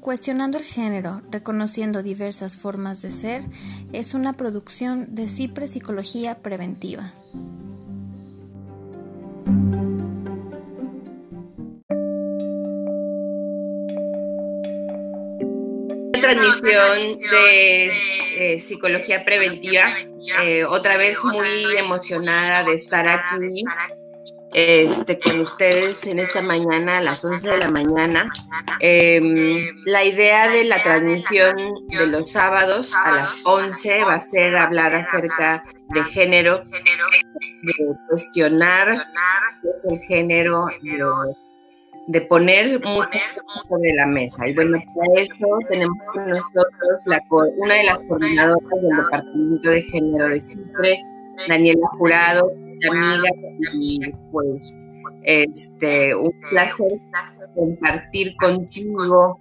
Cuestionando el género, reconociendo diversas formas de ser, es una producción de CIPRE Psicología Preventiva. transmisión de eh, psicología preventiva, eh, otra vez muy emocionada de estar aquí este, con ustedes en esta mañana a las 11 de la mañana. Em, la idea de la transmisión de los sábados a las 11 va a ser hablar acerca de género, de cuestionar el género, de, poner mucho sobre la mesa. Y bueno, para eso tenemos con nosotros una de las coordinadoras del Departamento de Género de CIPRES, Daniela Jurado, amiga y pues este un placer compartir contigo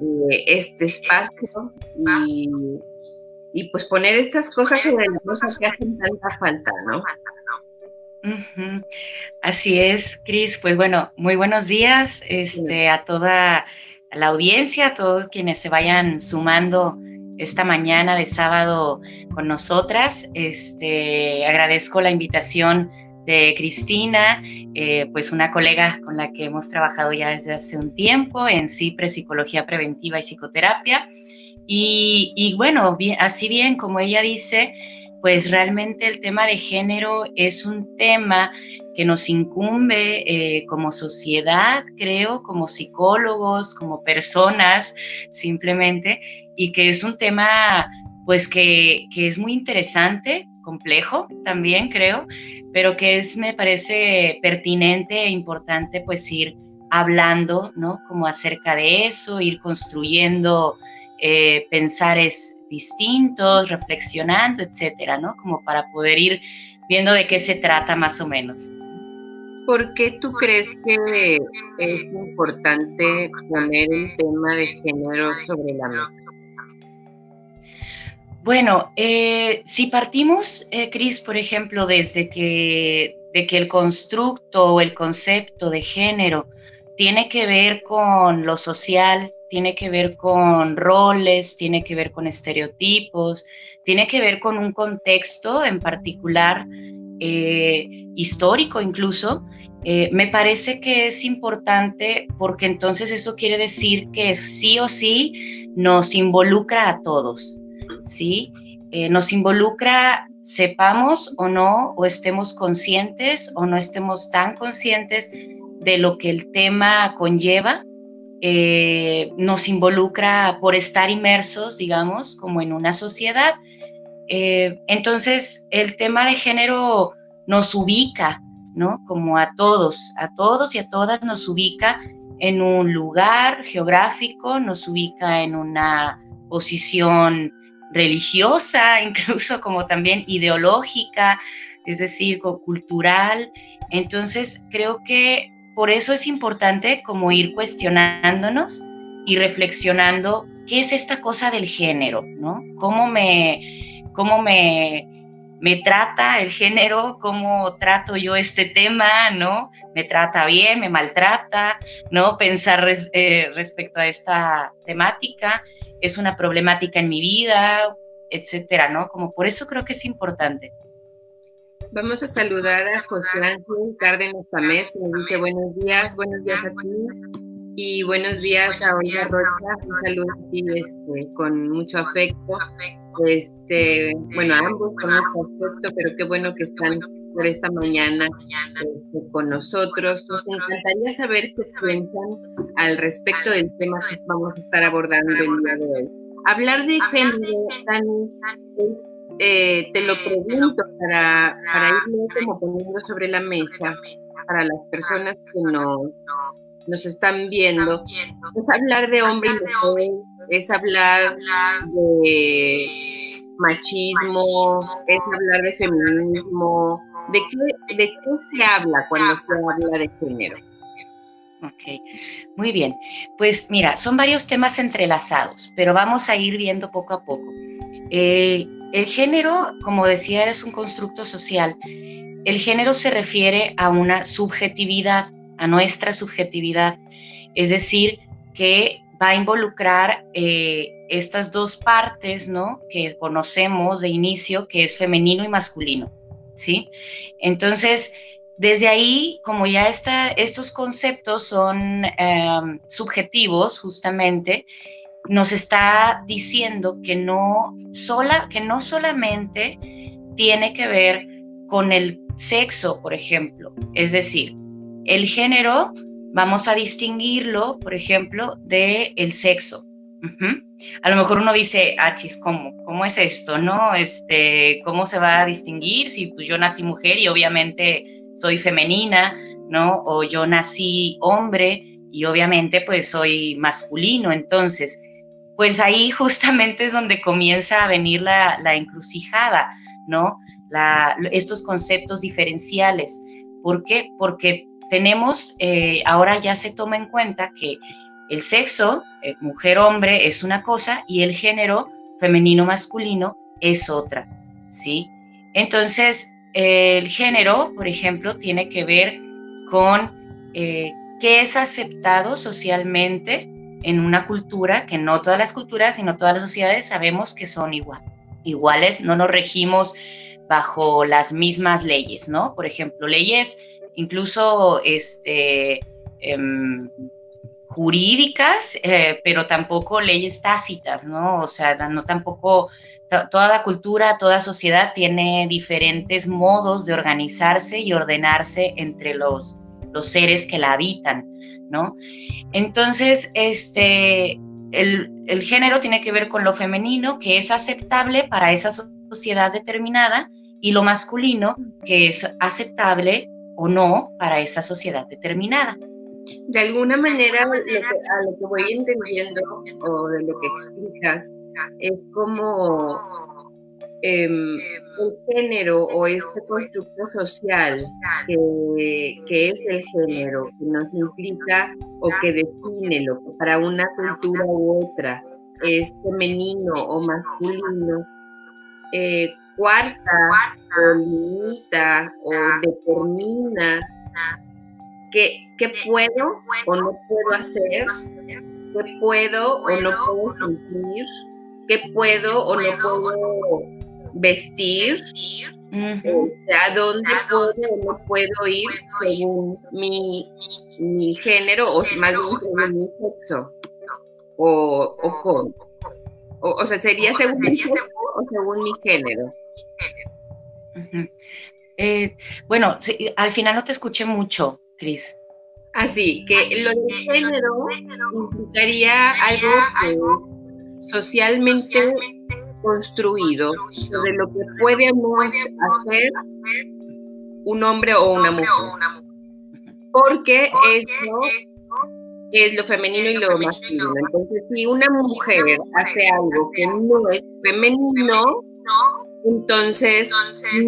eh, este espacio y, y, pues poner estas cosas sobre las cosas que hacen tanta falta, ¿no? Así es, Cris. Pues bueno, muy buenos días este, a toda la audiencia, a todos quienes se vayan sumando esta mañana de sábado con nosotras. Este, agradezco la invitación de Cristina, eh, pues una colega con la que hemos trabajado ya desde hace un tiempo en CIPRE, Psicología Preventiva y Psicoterapia. Y, bueno, así bien como ella dice, pues realmente el tema de género es un tema que nos incumbe eh, como sociedad, creo, como psicólogos, como personas, simplemente, y que es un tema pues que, es muy interesante, complejo también creo, pero que es, me parece pertinente e importante pues ir hablando, ¿no? Como acerca de eso, ir construyendo eh, pensares distintos, reflexionando, etcétera, ¿no? Como para poder ir viendo de qué se trata más o menos. ¿Por qué tú crees que es importante poner el tema de género sobre la mesa? Bueno, eh, si partimos, eh, Cris, por ejemplo, desde que, de que el constructo o el concepto de género tiene que ver con lo social, tiene que ver con roles, tiene que ver con estereotipos, tiene que ver con un contexto en particular, eh, histórico incluso, me parece que es importante porque entonces eso quiere decir que sí o sí nos involucra a todos. ¿sí? Eh, nos involucra, sepamos o no, o estemos conscientes o no estemos tan conscientes de lo que el tema conlleva, eh, nos involucra por estar inmersos, digamos, como en una sociedad. Eh, entonces, el tema de género nos ubica, ¿no? Como a todos, a todos y a todas nos ubica en un lugar geográfico, nos ubica en una posición religiosa, incluso como también ideológica, es decir, cultural. Entonces, creo que por eso es importante como ir cuestionándonos y reflexionando qué es esta cosa del género, ¿no? ¿Cómo me, cómo me, me trata el género, cómo trato yo este tema, ¿no? Me trata bien, me maltrata, ¿no? Pensar eh, respecto a esta temática, es una problemática en mi vida, etcétera, ¿no? Como por eso creo que es importante. Vamos a saludar a José Ángel Cárdenas Tamés, que nos dice buenos días, buenos días a ti. Y buenos días a Olga Rocha, un saludo aquí este, con mucho afecto. Este, bueno, ambos con mucho afecto, pero qué bueno que están por esta mañana este, con nosotros. Nos encantaría saber qué piensan al respecto del tema que vamos a estar abordando el día de hoy. Hablar de género, Dani, eh, te lo pregunto para, para irlo como poniendo sobre la mesa para las personas que no nos están viendo, es hablar de hombre y mujer, es hablar de machismo, es hablar de feminismo, ¿de qué, de qué se habla cuando se habla de género? Ok, muy bien. Pues mira, son varios temas entrelazados, pero vamos a ir viendo poco a poco. Eh, el género, como decía, es un constructo social. El género se refiere a una subjetividad, a nuestra subjetividad. Es decir, que va a involucrar eh, estas dos partes, ¿no? Que conocemos de inicio, que es femenino y masculino, ¿sí? Entonces, desde ahí, como ya está, estos conceptos son em, subjetivos, justamente, nos está diciendo que no, sola, que no solamente tiene que ver con el sexo, por ejemplo. Es decir, el género vamos a distinguirlo, por ejemplo, del el sexo. A lo mejor uno dice, ah, chis, ¿cómo? ¿Cómo es esto? ¿No? Este, ¿Cómo se va a distinguir si pues, yo nací mujer y obviamente soy femenina, ¿no? O yo nací hombre y obviamente pues soy masculino. Entonces, pues ahí justamente es donde comienza a venir la, encrucijada, ¿no? Estos conceptos diferenciales. ¿Por qué? Porque tenemos, eh, ahora ya se toma en cuenta que el sexo, eh, mujer-hombre, es una cosa y el género femenino-masculino es otra, ¿sí? Entonces, el género, por ejemplo, tiene que ver con eh, qué es aceptado socialmente en una cultura, que no todas las culturas, sino todas las sociedades sabemos que son igual, iguales, no nos regimos bajo las mismas leyes, ¿no? Por ejemplo, leyes incluso este, em, jurídicas, eh, pero tampoco leyes tácitas, ¿no? O sea, no tampoco, toda cultura, toda sociedad tiene diferentes modos de organizarse y ordenarse entre los, los seres que la habitan, ¿no? Entonces, este, el, el género tiene que ver con lo femenino, que es aceptable para esa sociedad determinada, y lo masculino, que es aceptable o no para esa sociedad determinada. De alguna manera, lo que, a lo que voy entendiendo o de lo que explicas es como em, el género o este constructo social que, que, es el género, que nos implica o que define lo que para una cultura u otra es femenino o masculino, eh, cuarta o limita o determina qué, puedo o no puedo hacer, qué puedo o no puedo sentir, qué puedo o no puedo vestir, a dónde puedo o no puedo ir según mi, género o más bien según mi sexo o, o con. O, sea, sería según mi sexo o según mi género. Eh, bueno, al final no te escuché mucho, Cris. Así que lo de género implicaría algo socialmente construido sobre lo que podemos hacer un hombre o una mujer. Porque eso es lo femenino y lo masculino. Entonces, si una mujer hace algo que no es femenino, entonces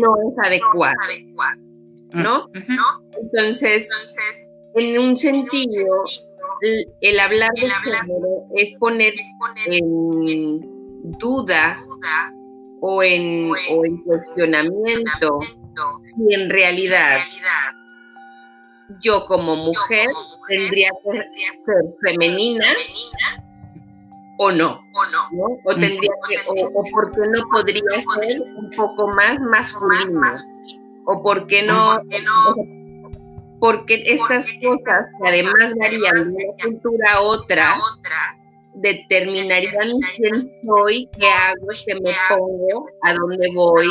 no es adecuado, ¿no? Entonces, en un sentido, el, hablar de género es poner en duda o en, o en cuestionamiento si en realidad yo como mujer tendría que ser femenina o no, o tendría que, o, por qué no podría ser un poco más masculino, o por qué no, porque estas cosas que además varían de una cultura a otra, determinarían quién soy, qué hago, qué me pongo, a dónde voy,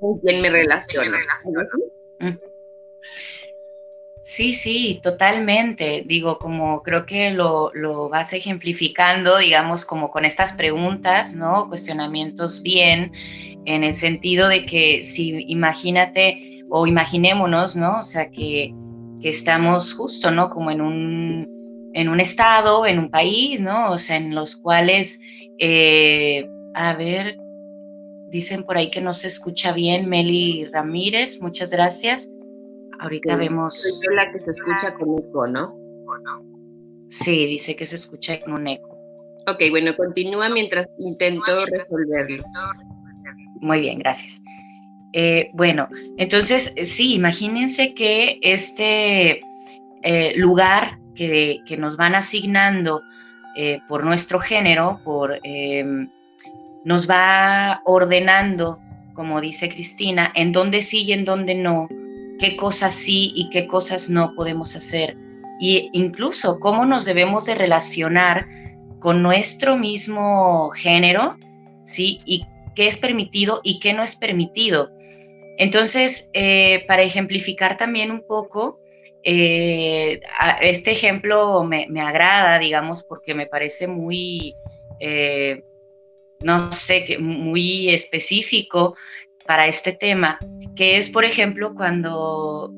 con quién me relaciono. Sí, sí, totalmente. Digo, como creo que lo, vas ejemplificando, digamos, como con estas preguntas, ¿no? Cuestionamientos bien, en el sentido de que si imagínate o imaginémonos, ¿no? O sea, que, estamos justo, ¿no? Como en un, en un estado, en un país, ¿no? O sea, en los cuales, eh, a ver, dicen por ahí que no se escucha bien, Meli Ramírez, muchas gracias. Ahorita vemos. Soy la que se escucha con eco, ¿no? Sí, dice que se escucha con un eco. Ok, bueno, continúa mientras intento resolverlo. Muy bien, gracias. Eh, bueno, entonces sí, imagínense que este eh, lugar que, nos van asignando eh, por nuestro género, por, em, nos va ordenando, como dice Cristina, en dónde sí y en dónde no, qué cosas sí y qué cosas no podemos hacer, y incluso cómo nos debemos de relacionar con nuestro mismo género, ¿sí? Y qué es permitido y qué no es permitido. Entonces, eh, para ejemplificar también un poco, eh, este ejemplo me, agrada, digamos, porque me parece muy, eh, no sé, muy específico para este tema, que es, por ejemplo, cuando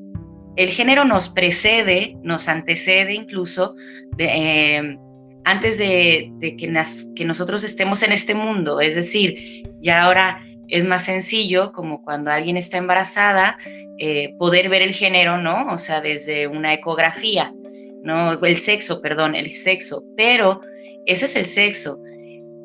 el género nos precede, nos antecede incluso de, antes de, que, nosotros estemos en este mundo. Es decir, ya ahora es más sencillo, como cuando alguien está embarazada, eh, poder ver el género, ¿no? O sea, desde una ecografía, ¿no? El sexo, perdón, el sexo. Pero ese es el sexo.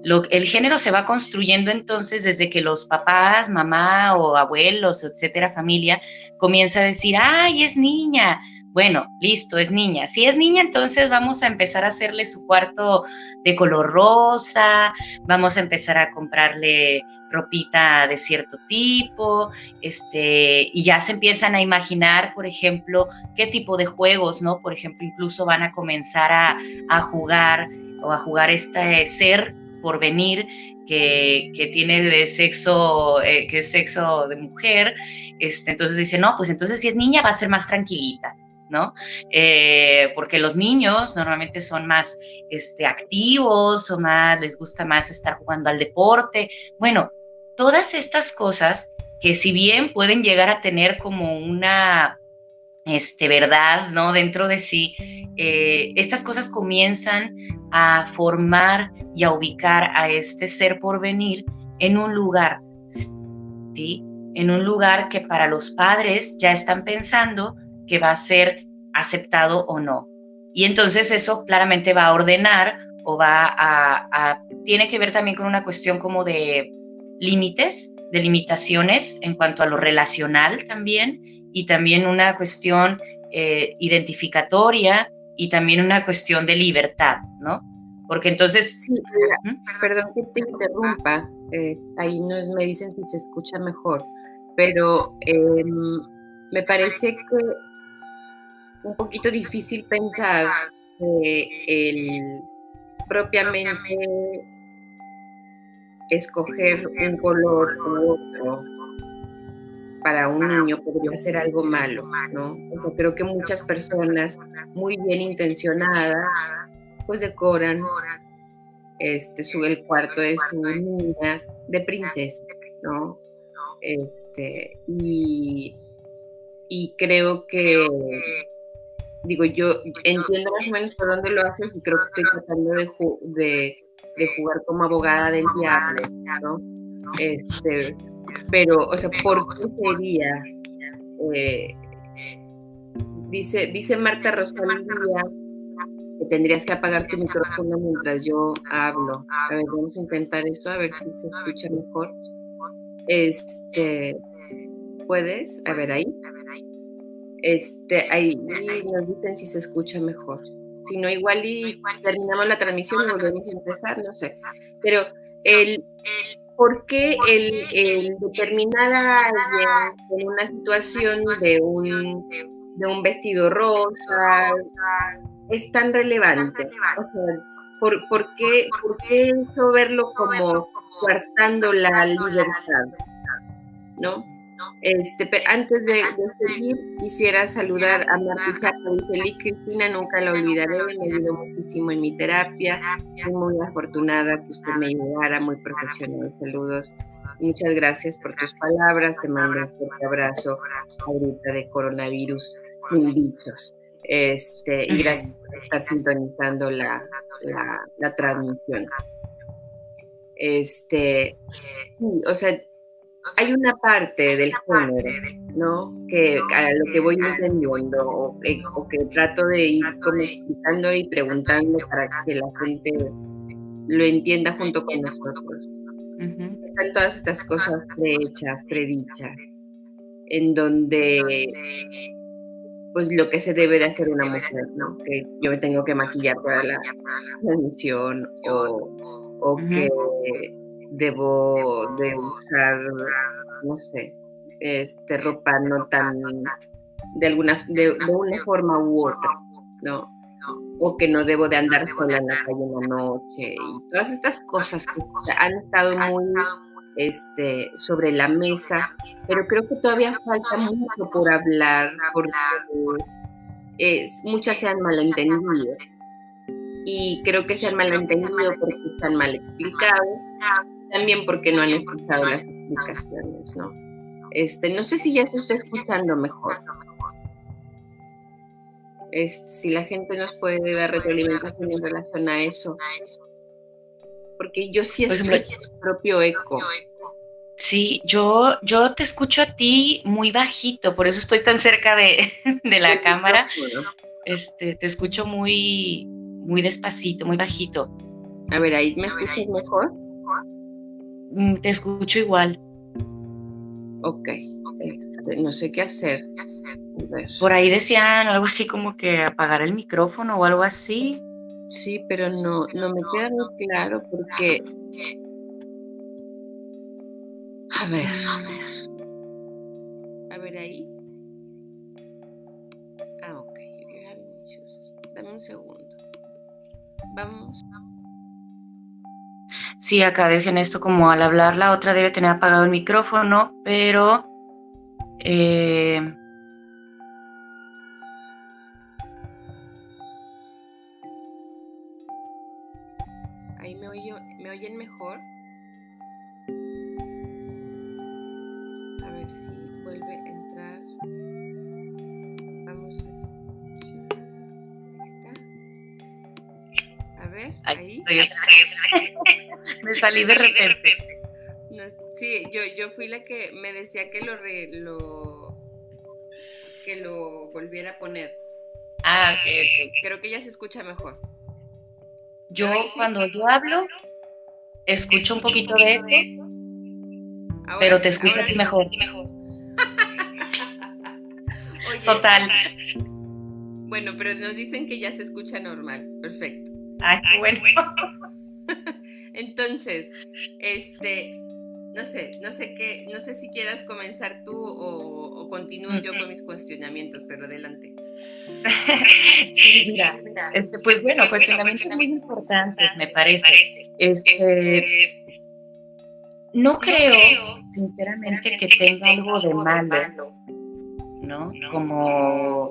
Lo, el género se va construyendo entonces desde que los papás, mamá o abuelos, etcétera, familia, comienza a decir, ay, es niña, bueno, listo, es niña. Si es niña, entonces vamos a empezar a hacerle su cuarto de color rosa, vamos a empezar a comprarle ropita de cierto tipo, este, y ya se empiezan a imaginar, por ejemplo, qué tipo de juegos, ¿no? Por ejemplo, incluso van a comenzar a, jugar o a jugar este ser por venir que, tiene de sexo, eh, que es sexo de mujer, este, entonces dice, no, pues entonces si es niña va a ser más tranquilita. ¿no? Eh, porque los niños normalmente son más este, activos o más, les gusta más estar jugando al deporte. Bueno, todas estas cosas que si bien pueden llegar a tener como una este, verdad, ¿no? Dentro de sí, eh, estas cosas comienzan a formar y a ubicar a este ser por venir en un lugar, ¿sí? En un lugar que para los padres ya están pensando que va a ser aceptado o no. Y entonces eso claramente va a ordenar o va a, tiene que ver también con una cuestión como de límites, de limitaciones en cuanto a lo relacional también, y también una cuestión eh, identificatoria y también una cuestión de libertad, ¿no? Porque entonces... Sí, perdón que te interrumpa, eh, ahí nos me dicen si se escucha mejor, pero em, me parece que un poquito difícil pensar que el propiamente escoger un color u otro para un niño podría ser algo malo, ¿no? creo que muchas personas muy bien intencionadas pues decoran este su el cuarto de su niña de princesa, ¿no? Este y y creo que digo, yo entiendo más o menos por dónde lo haces y creo que estoy tratando de, de, jugar como abogada del diablo, ¿no? Este, pero, o sea, ¿por qué sería? Eh, dice, dice Marta Rosalía que tendrías que apagar tu micrófono mientras yo hablo. A ver, vamos a intentar esto, a ver si se escucha mejor. Este, ¿puedes? A ver ahí. Este, ahí nos dicen si se escucha mejor. Si no, igual y terminamos la transmisión y volvemos a empezar, no sé. Pero el, ¿por qué el, determinar a alguien en una situación de un, de un vestido rosa es tan relevante? O sea, ¿por, por, qué, ¿por qué eso verlo como coartando la libertad? ¿No? Este, antes de, seguir, quisiera saludar a Marta Chaco y Cristina, nunca la olvidaré, me ayudó muchísimo en mi terapia, Soy muy afortunada que usted me ayudara, muy profesional, saludos. Muchas gracias por tus palabras, te mando un fuerte abrazo ahorita de coronavirus sin bichos. Este, y gracias por estar sintonizando la, la, la transmisión. Este, sí, o sea, hay una parte del género, ¿no? Que a lo que voy entendiendo o, que trato de ir como explicando y preguntando para que la gente lo entienda junto con nosotros. Están todas estas cosas prehechas, predichas, en donde pues lo que se debe de hacer una mujer, ¿no? Que yo me tengo que maquillar para la transmisión o, o que debo de usar, no sé, este ropa no tan de alguna de, una forma u otra, ¿no? O que no debo de andar sola en la calle en la noche y todas estas cosas que han estado muy este, sobre la mesa, pero creo que todavía falta mucho por hablar porque es, muchas se han malentendido y creo que se han malentendido porque están mal explicados, también porque no han escuchado las explicaciones, ¿no? Este, no sé si ya se está escuchando mejor. Este, si la gente nos puede dar retroalimentación en relación a eso. Porque yo sí escucho mi propio eco. Sí, yo, yo te escucho a ti muy bajito, por eso estoy tan cerca de, la cámara. Este, te escucho muy, muy despacito, muy bajito. A ver, ahí me escuchas mejor. Mm, te escucho igual. Ok, este, no sé qué hacer. Por ahí decían algo así como que apagar el micrófono o algo así. Sí, pero no, no me queda muy claro porque a ver. A ver ahí. Ah, ok. Dame un segundo. Vamos. Sí, acá decían esto como al hablar la otra debe tener apagado el micrófono, pero eh, me salí de repente. sí, yo, yo fui la que me decía que lo, lo que lo volviera a poner. Ah, ok, Creo que ya se escucha mejor. Yo cuando yo hablo, escucho un poquito de esto pero te escucho mejor. Total. Bueno, pero nos dicen que ya se escucha normal. Perfecto. Ay, qué bueno. Entonces, este, no sé, no sé qué, no sé si quieras comenzar tú o, o continúo yo con mis cuestionamientos, pero adelante. sí, mira, este, pues bueno, cuestionamientos muy importantes, me parece. Este, no creo, sinceramente, que tenga algo de malo, ¿no? Como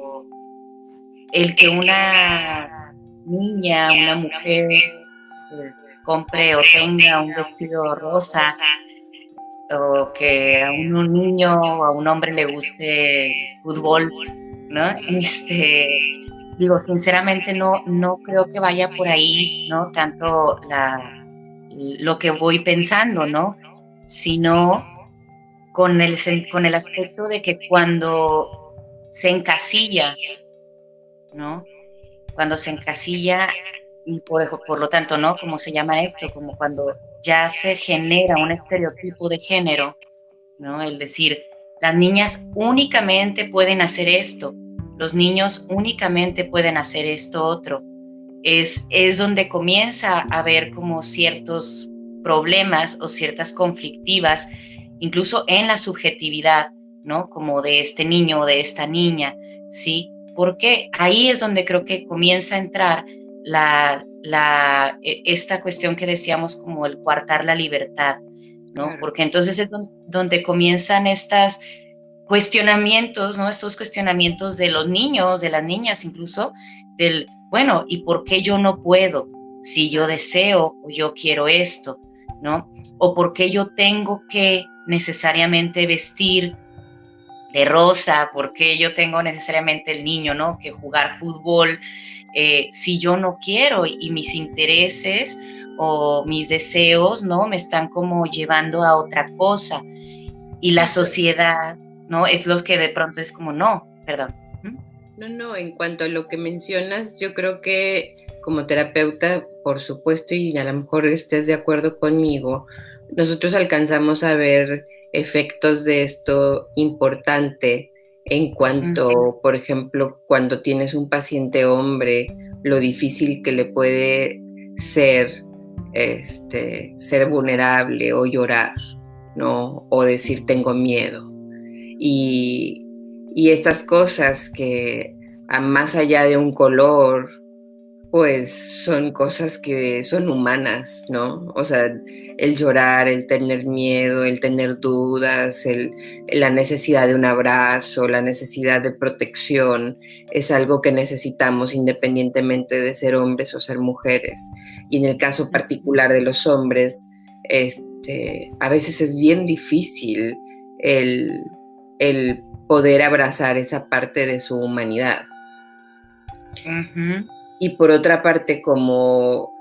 el que una niña, una mujer compre o tenga un vestido rosa o que a un niño o a un hombre le guste fútbol, ¿no? Este, digo, sinceramente no, no creo que vaya por ahí, ¿no? Tanto la, lo que voy pensando, ¿no? sino con el, con el aspecto de que cuando se encasilla, ¿no? Cuando se encasilla, por, por lo tanto, ¿no? Como se llama esto, como cuando ya se genera un estereotipo de género, ¿no? El decir, las niñas únicamente pueden hacer esto, los niños únicamente pueden hacer esto otro. Es, es donde comienza a haber como ciertos problemas o ciertas conflictivas, incluso en la subjetividad, ¿no? Como de este niño o de esta niña, ¿sí? Porque ahí es donde creo que comienza a entrar la, la, e, esta cuestión que decíamos como el coartar la libertad, ¿no? Porque entonces es donde comienzan estas cuestionamientos, ¿no? Estos cuestionamientos de los niños, de las niñas incluso, del, bueno, ¿y por qué yo no puedo? Si yo deseo o yo quiero esto, ¿no? O por qué yo tengo que necesariamente vestir de rosa, por qué yo tengo necesariamente el niño, ¿no? Que jugar fútbol, eh, si yo no quiero y mis intereses o mis deseos, ¿no? Me están como llevando a otra cosa. Y la sociedad, ¿no? Es lo que de pronto es como, no, perdón. No, no, en cuanto a lo que mencionas, yo creo que como terapeuta, por supuesto, y a lo mejor estés de acuerdo conmigo, nosotros alcanzamos a ver efectos de esto importante en cuanto, por ejemplo, cuando tienes un paciente hombre, lo difícil que le puede ser este, ser vulnerable o llorar, ¿no? O decir tengo miedo. Y, y estas cosas que más allá de un color, pues son cosas que son humanas, ¿no? O sea, el llorar, el tener miedo, el tener dudas, la necesidad de un abrazo, la necesidad de protección, es algo que necesitamos independientemente de ser hombres o ser mujeres. Y en el caso particular de los hombres, este, a veces es bien difícil el, el poder abrazar esa parte de su humanidad. Y por otra parte, como,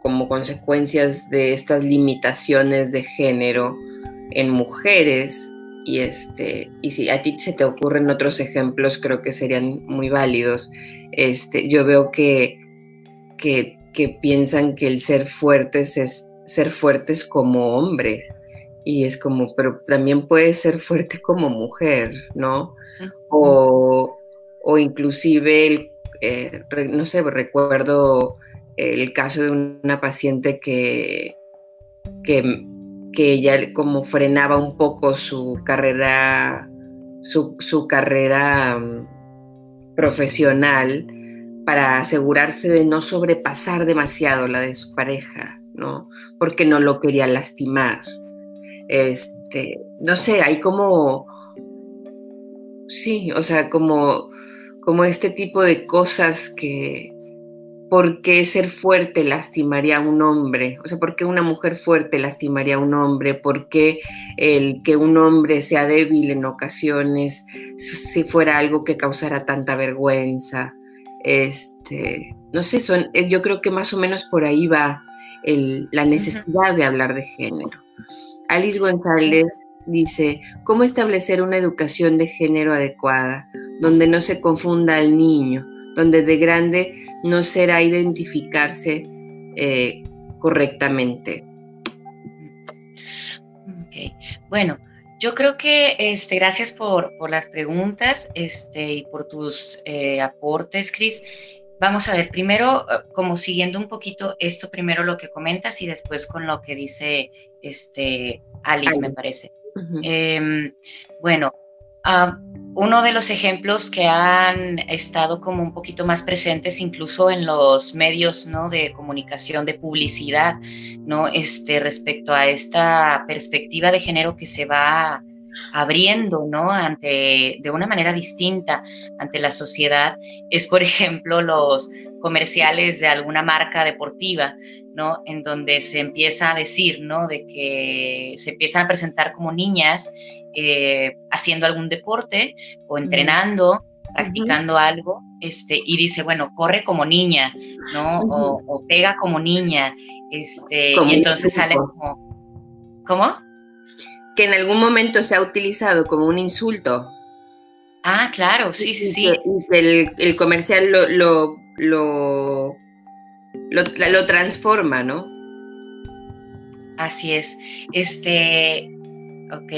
como consecuencias de estas limitaciones de género en mujeres, y, este, y si a ti se te ocurren otros ejemplos, creo que serían muy válidos. Este, yo veo que, que, que piensan que el ser fuertes es ser fuertes como hombres. Y es como, pero también puede ser fuerte como mujer, ¿no? O, o inclusive el eh, no sé, recuerdo el caso de una paciente que, que, ella como frenaba un poco su carrera, su, carrera mm, profesional para asegurarse de no sobrepasar demasiado la de su pareja, ¿no? Porque no lo quería lastimar. Este, no sé, hay como, sí, o sea, como como este tipo de cosas que, ¿por qué ser fuerte lastimaría a un hombre? O sea, ¿por qué una mujer fuerte lastimaría a un hombre? ¿Por qué el que un hombre sea débil en ocasiones, si fuera algo que causara tanta vergüenza? Este, no sé, son, eh, yo creo que más o menos por ahí va la necesidad de hablar de género. Alice González dice, ¿cómo establecer una educación de género adecuada, donde no se confunda al niño, donde de grande no será identificarse eh, correctamente? Bueno, yo creo que este, gracias por, las preguntas este, y por tus eh, aportes, Cris. Vamos a ver, primero, eh, como siguiendo un poquito esto, primero lo que comentas y después con lo que dice este, Alice, me parece. Em, bueno, ah, uno de los ejemplos que han estado como un poquito más presentes incluso en los medios ¿no? de comunicación, de publicidad, ¿no? este, respecto a esta perspectiva de género que se va abriendo, ¿no? Ante, de una manera distinta ante la sociedad, es, por ejemplo, los comerciales de alguna marca deportiva, ¿no? En donde se empieza a decir, ¿no? De que se empiezan a presentar como niñas eh, haciendo algún deporte o entrenando, practicando algo, este, y dice, bueno, corre como niña, ¿no? o, pega como niña, este, y entonces sale como, ¿cómo? Que en algún momento se ha utilizado como un insulto. Ah, claro, sí, sí, sí. el, comercial lo, lo, lo, lo, transforma, ¿no? Así es. Este, ok.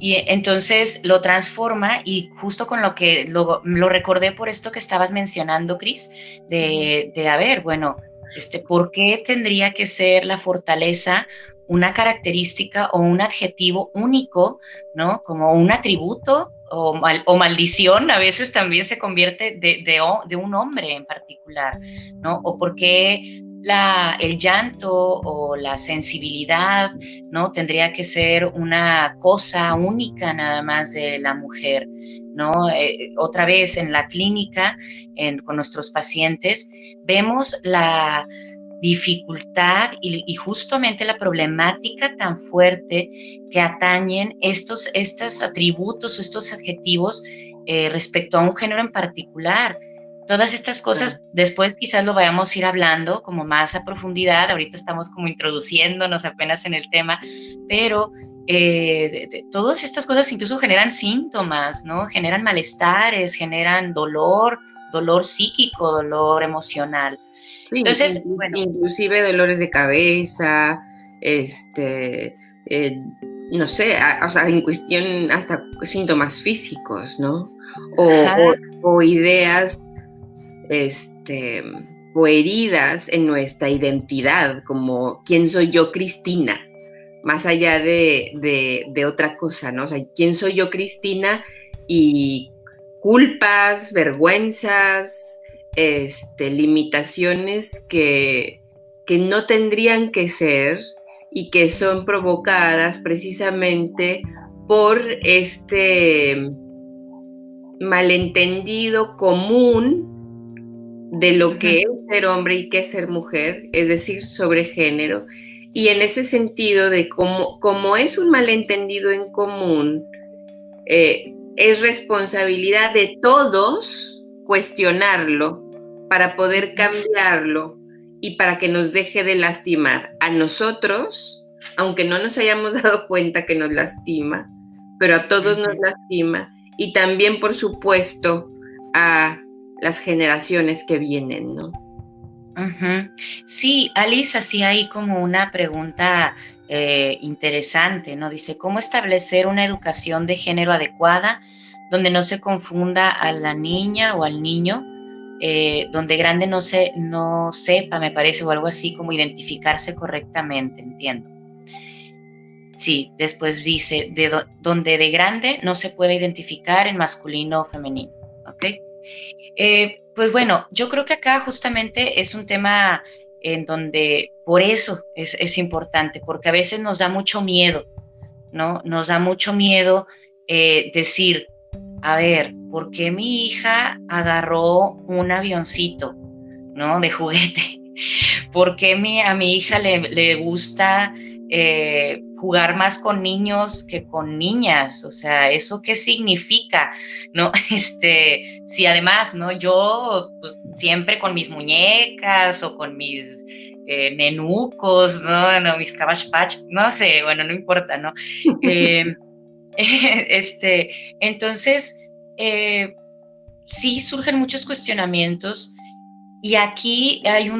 Y entonces lo transforma y justo con lo que lo, lo recordé por esto que estabas mencionando, Cris, de, de, a ver, bueno, este, ¿por qué tendría que ser la fortaleza una característica o un adjetivo único, ¿no? Como un atributo o, maldición, a veces también se convierte de, de, un hombre en particular, ¿no? O porque la, el llanto o la sensibilidad, ¿no? Tendría que ser una cosa única nada más de la mujer, ¿no? Eh, otra vez en la clínica, con nuestros pacientes, vemos la, dificultad y, justamente la problemática tan fuerte que atañen estos, estos atributos o estos adjetivos eh, respecto a un género en particular. Todas estas cosas después quizás lo vayamos a ir hablando como más a profundidad, ahorita estamos como introduciéndonos apenas en el tema, pero eh, todas estas cosas incluso generan síntomas, ¿no? Generan malestares, generan dolor, dolor psíquico, dolor emocional. Entonces, inclusive dolores de cabeza, este, eh, no sé, o sea, en cuestión hasta síntomas físicos, ¿no? o, ideas este, o heridas en nuestra identidad, como quién soy yo, Cristina, más allá de, otra cosa, ¿no? O sea, quién soy yo, Cristina, y culpas, vergüenzas, este, limitaciones que, que no tendrían que ser y que son provocadas precisamente por este malentendido común de lo que es ser hombre y qué es ser mujer, es decir, sobre género. Y en ese sentido de cómo, como es un malentendido en común, eh, es responsabilidad de todos cuestionarlo para poder cambiarlo y para que nos deje de lastimar a nosotros, aunque no nos hayamos dado cuenta que nos lastima, pero a todos nos lastima. Y también, por supuesto, a las generaciones que vienen, ¿no? Sí, Alice hacía ahí como una pregunta eh, interesante, ¿no? Dice, ¿cómo establecer una educación de género adecuada donde no se confunda a la niña o al niño eh, donde grande no, se, no sepa, me parece, o algo así, como identificarse correctamente, entiendo. Sí, después dice, de donde de grande no se puede identificar en masculino o femenino, ¿ok? Eh, pues bueno, yo creo que acá justamente es un tema en donde por eso es, importante, porque a veces nos da mucho miedo, ¿no? Nos da mucho miedo eh, decir, a ver, ¿por qué mi hija agarró un avioncito, ¿no? De juguete. ¿Por qué a mi hija le, gusta eh, jugar más con niños que con niñas? O sea, ¿eso qué significa? ¿No? Este, si además, ¿no? Yo pues, siempre con mis muñecas o con mis eh, nenucos, ¿no? no mis cabash patch, no sé, bueno, no importa, ¿no? Eh, este, entonces, eh, sí surgen muchos cuestionamientos y aquí hay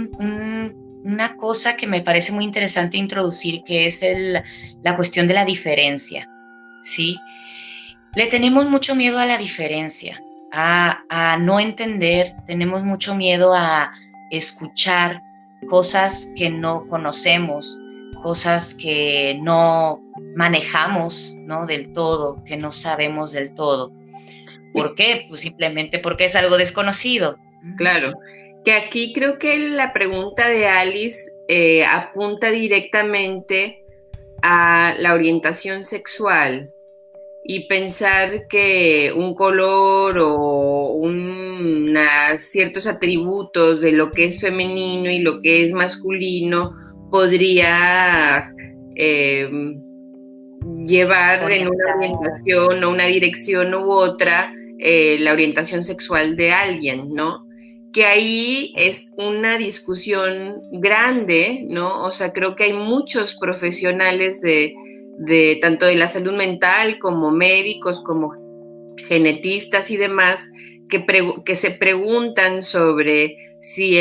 una cosa que me parece muy interesante introducir, que es la cuestión de la diferencia, ¿sí? Le tenemos mucho miedo a la diferencia, a, a no entender, tenemos mucho miedo a escuchar cosas que no conocemos, cosas que no manejamos, ¿no? Del todo, que no sabemos del todo. ¿Por qué? Pues simplemente porque es algo desconocido. Claro, que aquí creo que la pregunta de Alice eh, apunta directamente a la orientación sexual y pensar que un color o ciertos atributos de lo que es femenino y lo que es masculino podría eh, llevar en una orientación o una dirección u otra eh, la orientación sexual de alguien, ¿no? Que ahí es una discusión grande, ¿no? O sea, creo que hay muchos profesionales de, tanto de la salud mental como médicos, como genetistas y demás, que, que se preguntan sobre si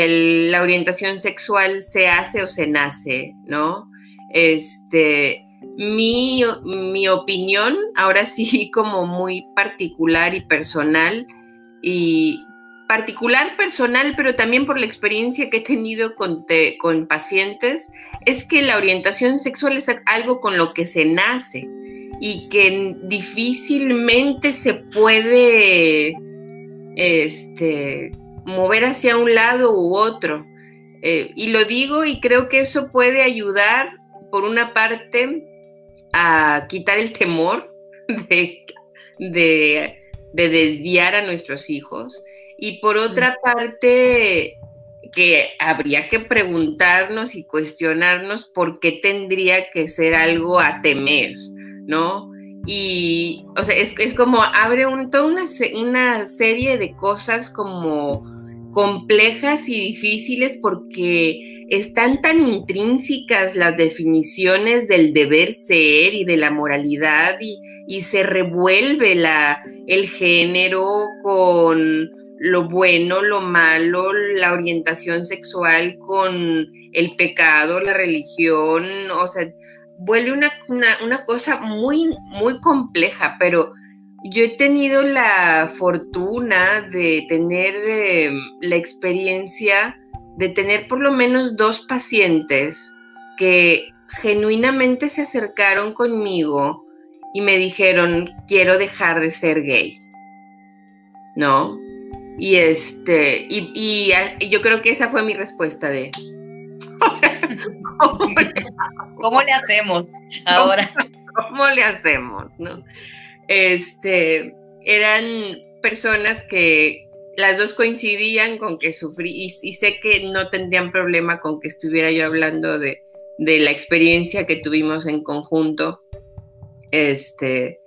la orientación sexual se hace o se nace, ¿no? Este, mi, mi opinión, ahora sí como muy particular y personal, y particular personal, pero también por la experiencia que he tenido con, con pacientes, es que la orientación sexual es algo con lo que se nace y que difícilmente se puede este, mover hacia un lado u otro. Eh, y lo digo y creo que eso puede ayudar, por una parte, a quitar el temor de, de, desviar a nuestros hijos. Y por otra parte, que habría que preguntarnos y cuestionarnos por qué tendría que ser algo a temer, ¿no? Y, o sea, es, es como abre un, toda una, una serie de cosas como complejas y difíciles porque están tan intrínsecas las definiciones del deber ser y de la moralidad y, se revuelve la, el género con lo bueno, lo malo, la orientación sexual con el pecado, la religión, o sea, vuelve una, una cosa muy, muy compleja, pero yo he tenido la fortuna de tener em, la experiencia de tener por lo menos dos pacientes que genuinamente se acercaron conmigo y me dijeron, quiero dejar de ser gay. ¿No? Y este, y, yo creo que esa fue mi respuesta de. ¿Cómo, le hacemos ahora? ¿Cómo, le hacemos? ¿No? Este, eran personas que las dos coincidían con que sufrí, y, y sé que no tendrían problema con que estuviera yo hablando de, de la experiencia que tuvimos en conjunto. Este,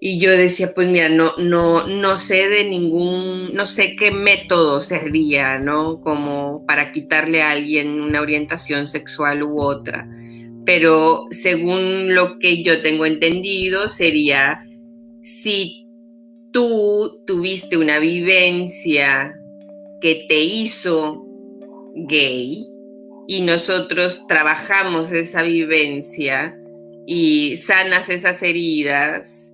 y yo decía, pues mira, no, no, no sé de ningún, no sé qué método sería, ¿no? Como para quitarle a alguien una orientación sexual u otra. Pero según lo que yo tengo entendido, sería si tú tuviste una vivencia que te hizo gay, y nosotros trabajamos esa vivencia y sanas esas heridas,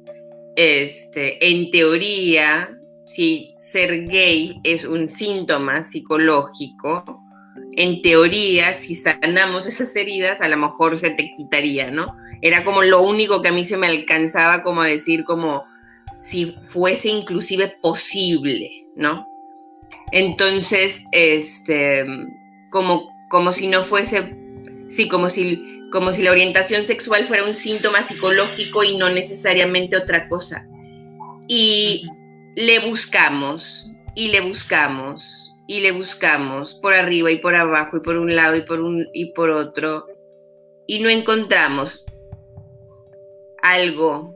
este, en teoría, si ser gay es un síntoma psicológico, en teoría, si sanamos esas heridas, a lo mejor se te quitaría, ¿no? Era como lo único que a mí se me alcanzaba como a decir como si fuese inclusive posible, ¿no? Entonces, este, como como si no fuese, sí, como si, como si la orientación sexual fuera un síntoma psicológico y no necesariamente otra cosa. Y le buscamos, y le buscamos, y le buscamos por arriba y por abajo, y por un lado y por, un, y por otro, y no encontramos algo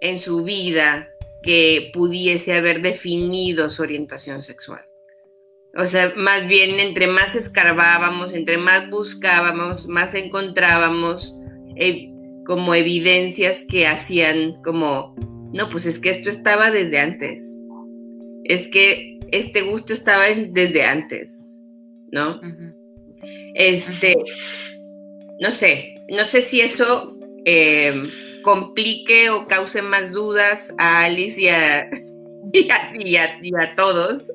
en su vida que pudiese haber definido su orientación sexual. O sea, más bien entre más escarbábamos, entre más buscábamos, más encontrábamos eh, como evidencias que hacían como, no, pues es que esto estaba desde antes. Es que este gusto estaba desde antes, ¿no? Este, no sé, no sé si eso em, complique o cause más dudas a Alice y a, y a todos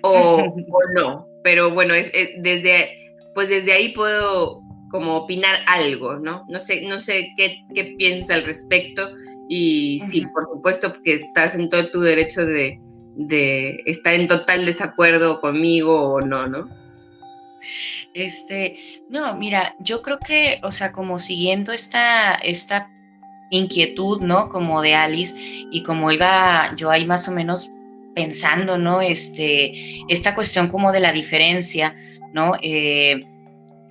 o, no. Pero bueno, es, desde, pues desde ahí puedo como opinar algo, ¿no? No sé, no sé qué, qué piensas al respecto y sí, por supuesto que estás en todo tu derecho de, estar en total desacuerdo conmigo o no, ¿no? Este, no, mira, yo creo que, o sea, como siguiendo esta, esta inquietud, ¿no? Como de Alice, y como iba yo ahí más o menos pensando, ¿no? Este, esta cuestión como de la diferencia, ¿no? Eh,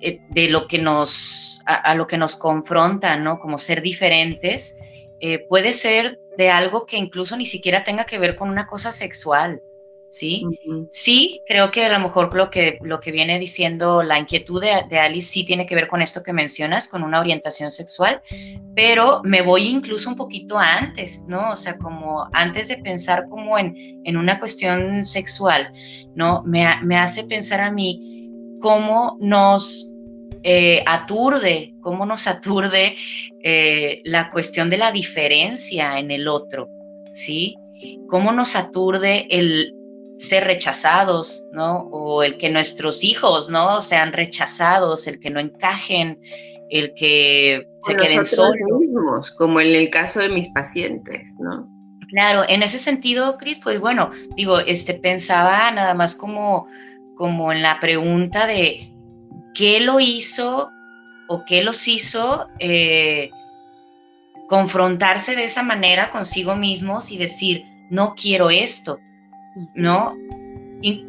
eh, de lo que nos, a, lo que nos confronta, ¿no? Como ser diferentes, eh, puede ser de algo que incluso ni siquiera tenga que ver con una cosa sexual, ¿sí? Sí, creo que a lo mejor lo que, lo que viene diciendo la inquietud de, Alice sí tiene que ver con esto que mencionas, con una orientación sexual, pero me voy incluso un poquito antes, ¿no? O sea, como antes de pensar como en, en una cuestión sexual, ¿no? Me, me hace pensar a mí cómo nos eh, aturde, cómo nos aturde eh, la cuestión de la diferencia en el otro, ¿sí? Cómo nos aturde el ser rechazados, ¿no? O el que nuestros hijos, ¿no? Sean rechazados, el que no encajen, el que se queden solos. Mismos, como en el caso de mis pacientes, ¿no? Claro, en ese sentido, Cris, pues bueno, digo, este pensaba nada más como, como en la pregunta de qué lo hizo o qué los hizo eh, confrontarse de esa manera consigo mismos y decir, no quiero esto, ¿no?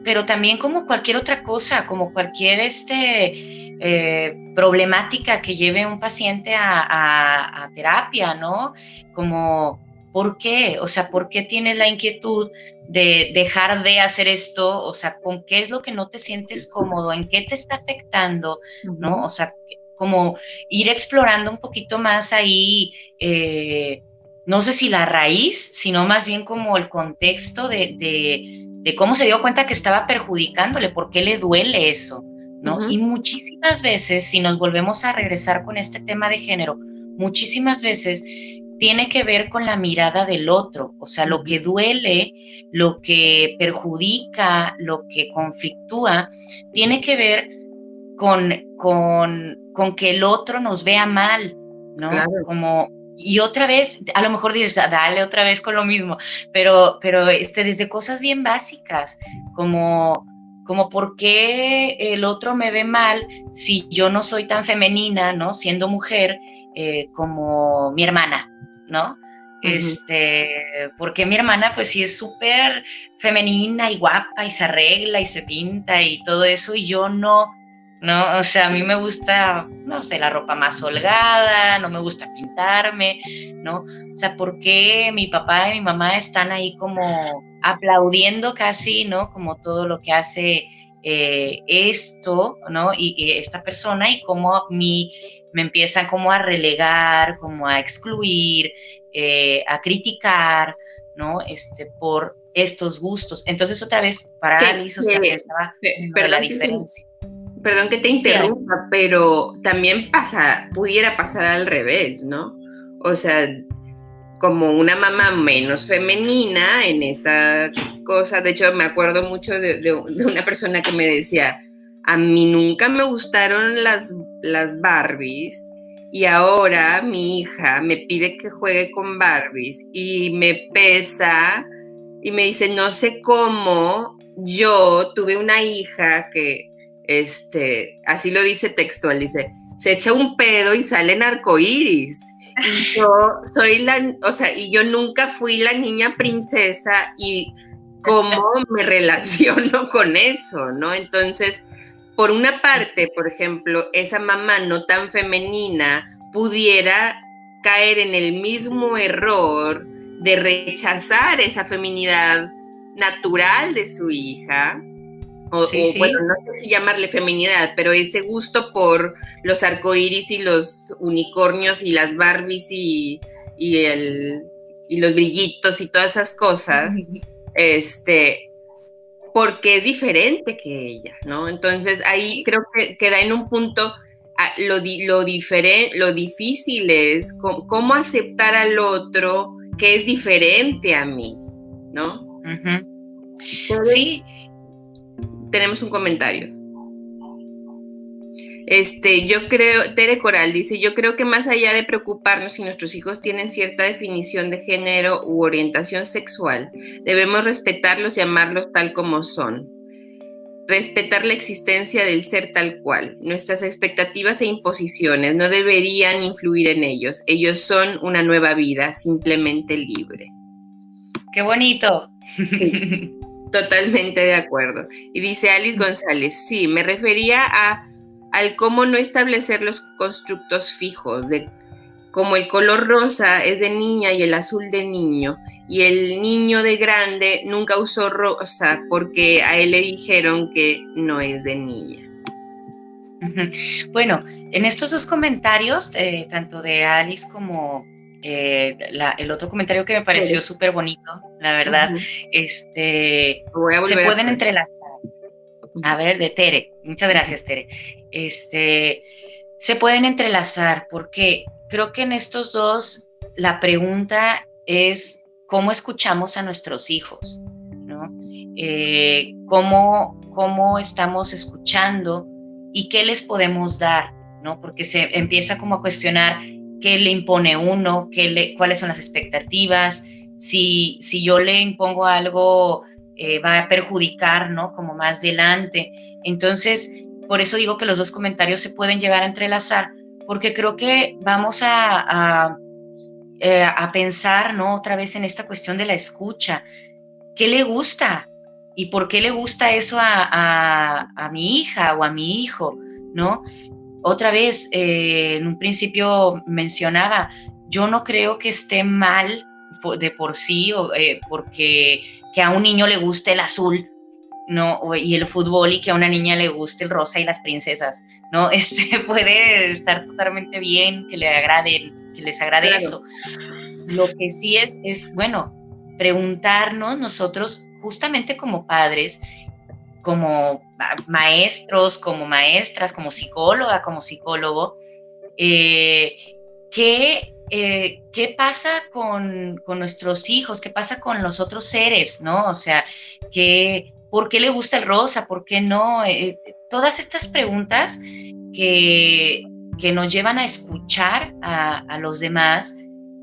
pero también como cualquier otra cosa, como cualquier este, eh, problemática que lleve un paciente a, terapia, ¿no? Como, ¿por qué? O sea, ¿por qué tienes la inquietud de dejar de hacer esto? O sea, ¿con qué es lo que no te sientes cómodo? ¿En qué te está afectando? ¿No? O sea, como ir explorando un poquito más ahí. Eh, no sé si la raíz, sino más bien como el contexto de, de, cómo se dio cuenta que estaba perjudicándole, por qué le duele eso, ¿no? Y muchísimas veces, si nos volvemos a regresar con este tema de género, muchísimas veces tiene que ver con la mirada del otro, o sea, lo que duele, lo que perjudica, lo que conflictúa, tiene que ver con, con, con que el otro nos vea mal, ¿no? Como, y otra vez, a lo mejor dices, ah, dale otra vez con lo mismo, pero, pero este, desde cosas bien básicas, como, como por qué el otro me ve mal si yo no soy tan femenina, ¿no? Siendo mujer eh, como mi hermana, ¿no? Este, porque mi hermana pues sí es súper femenina y guapa y se arregla y se pinta y todo eso y yo no, ¿no? O sea, a mí me gusta, no sé, la ropa más holgada, no me gusta pintarme, ¿no? O sea, ¿por qué mi papá y mi mamá están ahí como aplaudiendo casi, ¿no? Como todo lo que hace eh, esto, ¿no? Y, y, esta persona y cómo a mí me empiezan como a relegar, como a excluir, eh, a criticar, ¿no? Este, por estos gustos. Entonces, otra vez, para Alice, o sea, pensaba la diferencia. Perdón que te interrumpa, pero también pasa, pudiera pasar al revés, ¿no? O sea, como una mamá menos femenina en esta cosa. De hecho, me acuerdo mucho de una persona que me decía, a mí nunca me gustaron las, las Barbies y ahora mi hija me pide que juegue con Barbies y me pesa y me dice, no sé cómo yo tuve una hija que, este, así lo dice textual, dice, se echa un pedo y sale en arcoíris. Y yo soy la, o sea, y yo nunca fui la niña princesa y cómo me relaciono con eso, ¿no? Entonces, por una parte, por ejemplo, esa mamá no tan femenina pudiera caer en el mismo error de rechazar esa feminidad natural de su hija, o, bueno, no sé si llamarle feminidad, pero ese gusto por los arcoíris y los unicornios y las Barbies y, el, y los brillitos y todas esas cosas, este, porque es diferente que ella, ¿no? Entonces ahí creo que queda en un punto ah, lo, lo, lo difícil es cómo, aceptar al otro que es diferente a mí, ¿no? Sí. Tenemos un comentario. Este, yo creo, Tere Coral dice, yo creo que más allá de preocuparnos si nuestros hijos tienen cierta definición de género u orientación sexual, debemos respetarlos y amarlos tal como son. Respetar la existencia del ser tal cual. Nuestras expectativas e imposiciones no deberían influir en ellos. Ellos son una nueva vida, simplemente libre. Qué bonito. totalmente de acuerdo. Y dice Alice González, sí, me refería a al cómo no establecer los constructos fijos de como el color rosa es de niña y el azul de niño, y el niño de grande nunca usó rosa porque a él le dijeron que no es de niña. Bueno, en estos dos comentarios, eh, tanto de Alice como eh, el otro comentario que me pareció súper bonito, la verdad, este, se pueden entrelazar a ver, de Tere. Muchas gracias, Tere. Este, se pueden entrelazar porque creo que en estos dos la pregunta es cómo escuchamos a nuestros hijos, ¿no? Eh, cómo, cómo estamos escuchando y qué les podemos dar, ¿no? Porque se empieza como a cuestionar qué le impone uno, qué le, cuáles son las expectativas, si, si yo le impongo algo eh, va a perjudicar, ¿no? Como más adelante. Entonces, por eso digo que los dos comentarios se pueden llegar a entrelazar, porque creo que vamos a, a, eh, pensar, ¿no? Otra vez en esta cuestión de la escucha. ¿Qué le gusta? ¿Y por qué le gusta eso a, a mi hija o a mi hijo? ¿No? Otra vez, eh, en un principio mencionaba, yo no creo que esté mal de por sí, o, porque que a un niño le guste el azul, ¿no? Y el fútbol y que a una niña le guste el rosa y las princesas, ¿no? Este puede estar totalmente bien, que le agrade, que les agrade eso. Lo que sí es, es, bueno, preguntarnos nosotros, justamente como padres, como maestros, como maestras, como psicóloga, como psicólogo, eh, ¿qué eh, ¿qué pasa con, nuestros hijos? ¿Qué pasa con los otros seres? ¿No? O sea, ¿qué, ¿por qué le gusta el rosa? ¿Por qué no? Eh, todas estas preguntas que, que, nos llevan a escuchar a, los demás,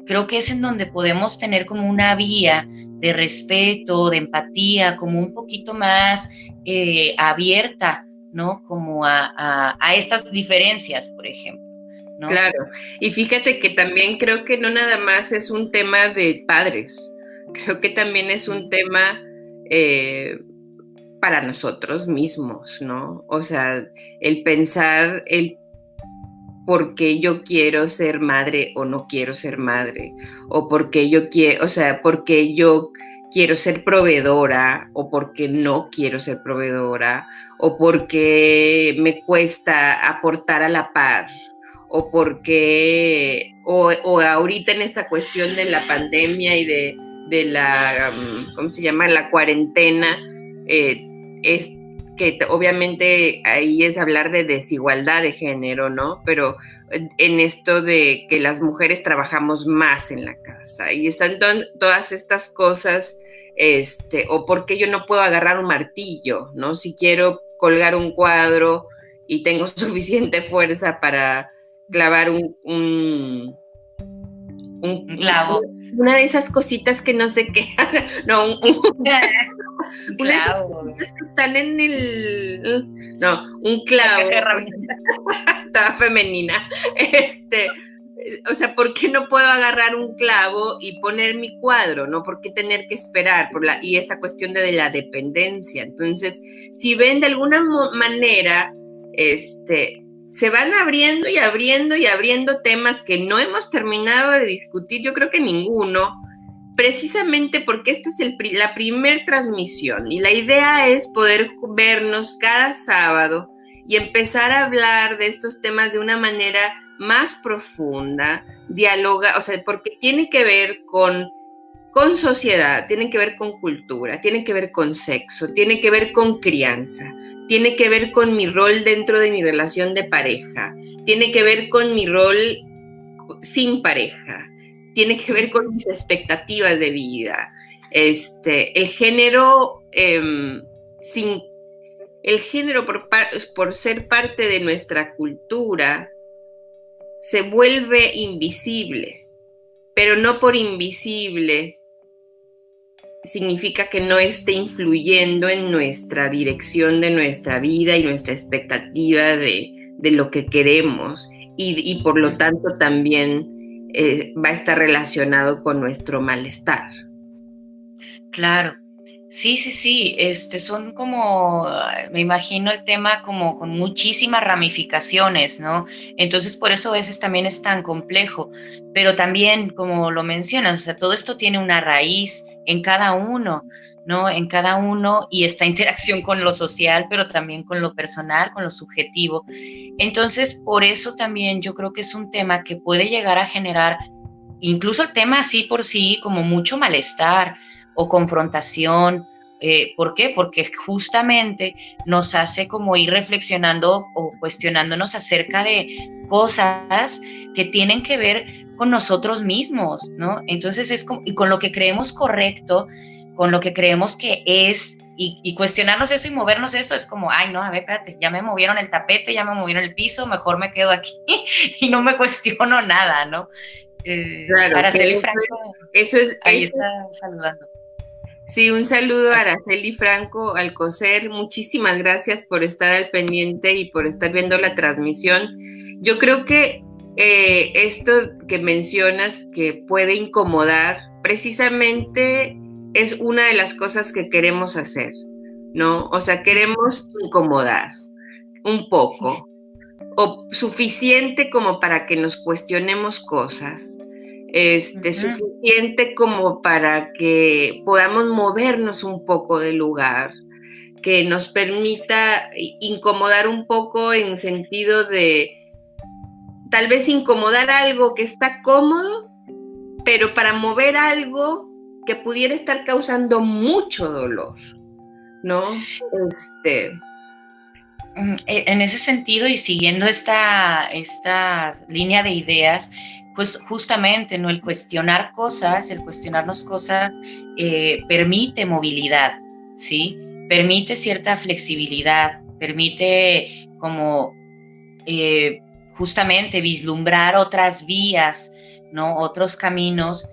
creo que es en donde podemos tener como una vía de respeto, de empatía, como un poquito más eh, abierta, ¿no? Como a, estas diferencias, por ejemplo. Claro, y fíjate que también creo que no nada más es un tema de padres, creo que también es un tema eh, para nosotros mismos, ¿no? O sea, el pensar el por qué yo quiero ser madre o no quiero ser madre, o por qué yo quiero, o sea, porque yo quiero ser proveedora o porque no quiero ser proveedora o porque me cuesta aportar a la par o porque, o, ahorita en esta cuestión de la pandemia y de, la, um, ¿cómo se llama?, la cuarentena, eh, es que obviamente ahí es hablar de desigualdad de género, ¿no? Pero en esto de que las mujeres trabajamos más en la casa y están todas estas cosas, este, o porque yo no puedo agarrar un martillo, ¿no? Si quiero colgar un cuadro y tengo suficiente fuerza para clavar un, un, clavo. Una de esas cositas que no sé qué. no, un, clavo. que están en el. No, un clavo. Estaba femenina. Este. O sea, ¿por qué no puedo agarrar un clavo y poner mi cuadro? ¿No? ¿Por qué tener que esperar? Por la, y esa cuestión de, de la dependencia. Entonces, si ven de alguna manera, este, se van abriendo y abriendo y abriendo temas que no hemos terminado de discutir, yo creo que ninguno, precisamente porque esta es la primer transmisión y la idea es poder vernos cada sábado y empezar a hablar de estos temas de una manera más profunda, dialoga, o sea, porque tiene que ver con con sociedad, tiene que ver con cultura, tiene que ver con sexo, tiene que ver con crianza, tiene que ver con mi rol dentro de mi relación de pareja, tiene que ver con mi rol sin pareja, tiene que ver con mis expectativas de vida. Este, el género em, sin el género por, por ser parte de nuestra cultura se vuelve invisible, pero no por invisible significa que no esté influyendo en nuestra dirección de nuestra vida y nuestra expectativa de, lo que queremos y, por lo tanto también eh, va a estar relacionado con nuestro malestar. Claro, sí, sí, sí, este son como, me imagino el tema como con muchísimas ramificaciones, ¿no? Entonces por eso a veces también es tan complejo, pero también, como lo mencionas, o sea, todo esto tiene una raíz, en cada uno, ¿no? En cada uno y esta interacción con lo social, pero también con lo personal, con lo subjetivo. Entonces, por eso también yo creo que es un tema que puede llegar a generar, incluso el tema así por sí, como mucho malestar o confrontación. Eh, ¿Por qué? Porque justamente nos hace como ir reflexionando o cuestionándonos acerca de cosas que tienen que ver con nosotros mismos, ¿no? Entonces es como, y con lo que creemos correcto, con lo que creemos que es, y, cuestionarnos eso y movernos eso es como, ay, no, a ver, espérate, ya me movieron el tapete, ya me movieron el piso, mejor me quedo aquí y no me cuestiono nada, ¿no? Eh, claro, Araceli Franco, eso es, ahí está saludando. Sí, un saludo a Araceli Franco Alcocer. Muchísimas gracias por estar al pendiente y por estar viendo la transmisión. Yo creo que eh, esto que mencionas que puede incomodar, precisamente es una de las cosas que queremos hacer, ¿no? O sea, queremos incomodar un poco o suficiente como para que nos cuestionemos cosas, este, suficiente como para que podamos movernos un poco del lugar, que nos permita incomodar un poco en sentido de tal vez incomodar algo que está cómodo, pero para mover algo que pudiera estar causando mucho dolor, ¿no? Este. Mm, e, en ese sentido y siguiendo esta, esta línea de ideas, pues justamente, ¿no? El cuestionar cosas, el cuestionarnos cosas eh, permite movilidad, ¿sí? Permite cierta flexibilidad, permite como eh, justamente vislumbrar otras vías, ¿no? Otros caminos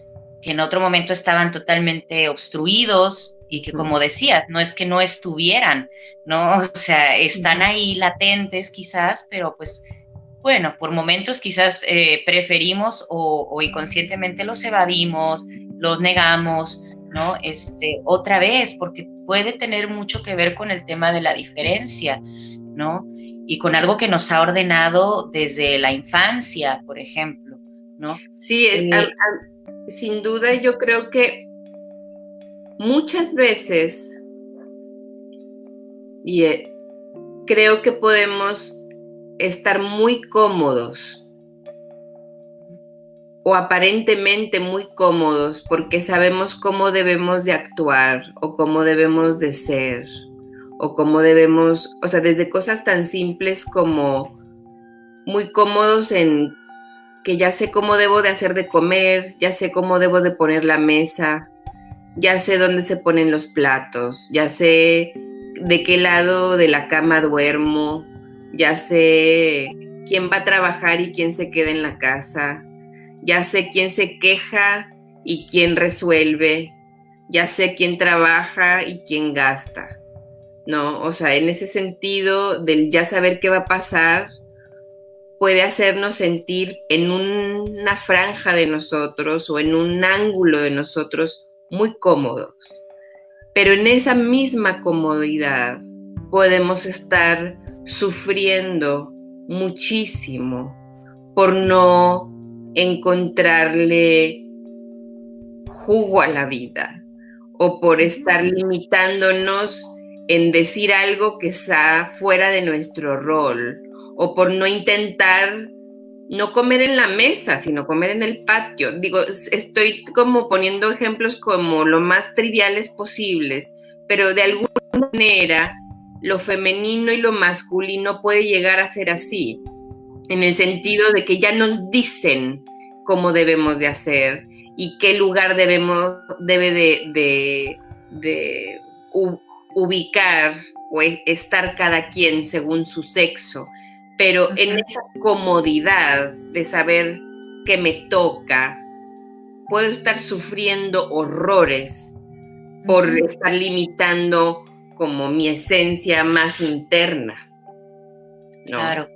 que en otro momento estaban totalmente obstruidos y que como decía, no es que no estuvieran, ¿no? O sea, están ahí latentes quizás, pero pues bueno, por momentos quizás eh, preferimos o, inconscientemente los evadimos, los negamos, ¿no? Este, otra vez, porque puede tener mucho que ver con el tema de la diferencia, ¿no? Y con algo que nos ha ordenado desde la infancia, por ejemplo, ¿no? Sí, eh, sin duda yo creo que muchas veces, y eh, creo que podemos estar muy cómodos o aparentemente muy cómodos porque sabemos cómo debemos de actuar o cómo debemos de ser o cómo debemos, o sea, desde cosas tan simples como muy cómodos en que ya sé cómo debo de hacer de comer, ya sé cómo debo de poner la mesa, ya sé dónde se ponen los platos, ya sé de qué lado de la cama duermo, ya sé quién va a trabajar y quién se queda en la casa, ya sé quién se queja y quién resuelve, ya sé quién trabaja y quién gasta, ¿no? O sea, en ese sentido del ya saber qué va a pasar, puede hacernos sentir en una franja de nosotros o en un ángulo de nosotros muy cómodos. Pero en esa misma comodidad podemos estar sufriendo muchísimo por no encontrarle jugo a la vida o por estar limitándonos en decir algo que está fuera de nuestro rol o por no intentar no comer en la mesa, sino comer en el patio. Digo, estoy como poniendo ejemplos como lo más triviales posibles, pero de alguna manera lo femenino y lo masculino puede llegar a ser así, en el sentido de que ya nos dicen cómo debemos de hacer y qué lugar debemos, debe de, de, ubicar o e, estar cada quien según su sexo, pero en esa comodidad de saber que me toca, puedo estar sufriendo horrores por estar limitando como mi esencia más interna. Claro.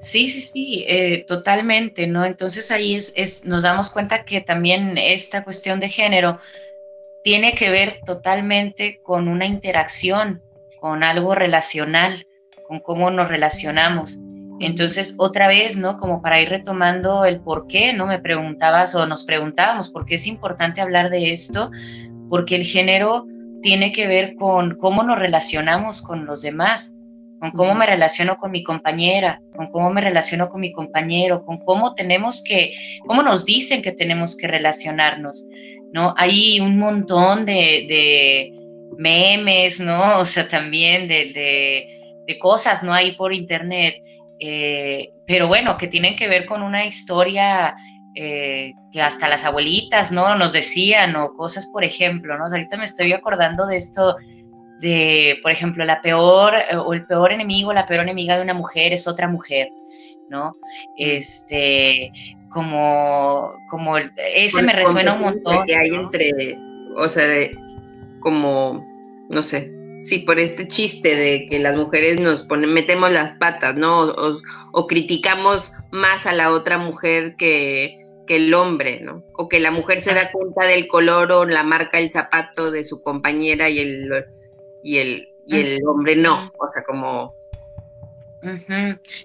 Sí, sí, sí, eh, totalmente, ¿no? Entonces ahí es, nos damos cuenta que también esta cuestión de género tiene que ver totalmente con una interacción, con algo relacional, con cómo nos relacionamos. Entonces, otra vez, ¿no? Como para ir retomando el por qué, ¿no? Me preguntabas o nos preguntábamos por qué es importante hablar de esto, porque el género tiene que ver con cómo nos relacionamos con los demás, con cómo me relaciono con mi compañera, con cómo me relaciono con mi compañero, con cómo tenemos que, cómo nos dicen que tenemos que relacionarnos, ¿no? Hay un montón de, memes, ¿no? O sea, también de, cosas, ¿no? Ahí por internet, eh, pero bueno, que tienen que ver con una historia eh, que hasta las abuelitas, ¿no? Nos decían, o cosas, por ejemplo, ¿no? ahorita me estoy acordando de esto, de, por ejemplo, la peor, eh, o el peor enemigo, la peor enemiga de una mujer es otra mujer, ¿no? Mm. Este, como, como, ese me resuena un montón. Que hay entre, o sea, como, no sé, sí, por este chiste de que las mujeres nos ponen, metemos las patas, ¿no? o, criticamos más a la otra mujer que, que el hombre, ¿no? O que la mujer se da cuenta del color o la marca del zapato de su compañera y el, y el, y el hombre no, o sea, como...